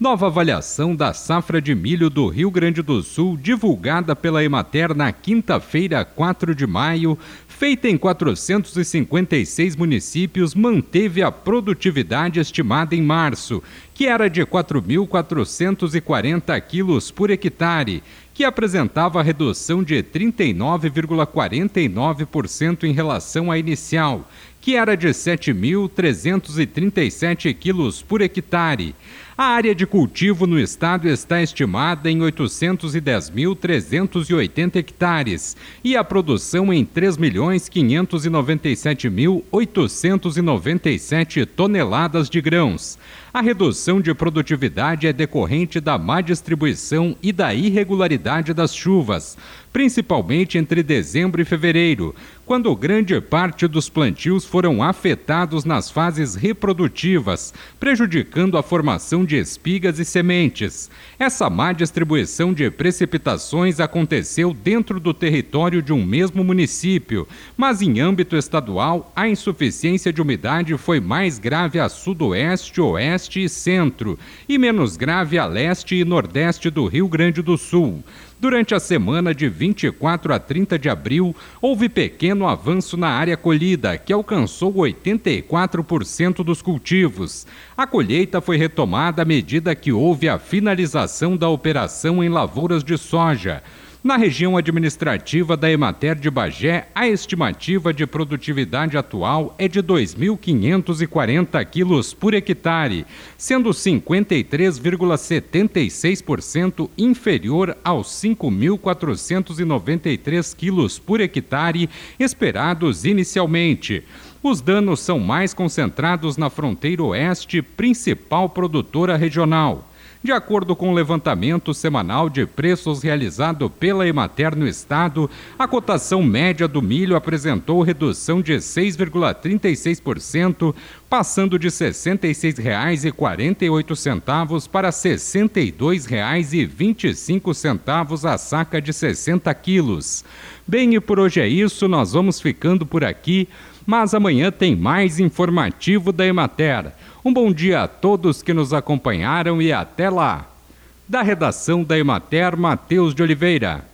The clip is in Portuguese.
Nova avaliação da safra de milho do Rio Grande do Sul, divulgada pela Emater na quinta-feira, 4 de maio, feita em 456 municípios, manteve a produtividade estimada em março, que era de 4.440 quilos por hectare, que apresentava redução de 39,49% em relação à inicial, que era de 7.337 quilos por hectare. A área de cultivo no estado está estimada em 810.380 hectares e a produção em 3.597.897 toneladas de grãos. A redução de produtividade é decorrente da má distribuição e da irregularidade das chuvas, principalmente entre dezembro e fevereiro, quando grande parte dos plantios foram afetados nas fases reprodutivas, prejudicando a formação de espigas e sementes. Essa má distribuição de precipitações aconteceu dentro do território de um mesmo município, mas em âmbito estadual, a insuficiência de umidade foi mais grave a sudoeste, oeste e centro, e menos grave a leste e nordeste do Rio Grande do Sul. Durante a semana de 24 a 30 de abril, houve pequeno avanço na área colhida, que alcançou 84% dos cultivos. A colheita foi retomada à medida que houve a finalização da operação em lavouras de soja. Na região administrativa da Emater de Bagé, a estimativa de produtividade atual é de 2.540 quilos por hectare, sendo 53,76% inferior aos 5.493 quilos por hectare esperados inicialmente. Os danos são mais concentrados na fronteira oeste, principal produtora regional. De acordo com o levantamento semanal de preços realizado pela Emater no estado, a cotação média do milho apresentou redução de 6,36%, passando de R$ 66,48 para R$ 62,25 a saca de 60 quilos. Bem, e por hoje é isso, nós vamos ficando por aqui, mas amanhã tem mais informativo da Emater. Um bom dia a todos que nos acompanharam e até lá. Da redação da Emater, Matheus de Oliveira.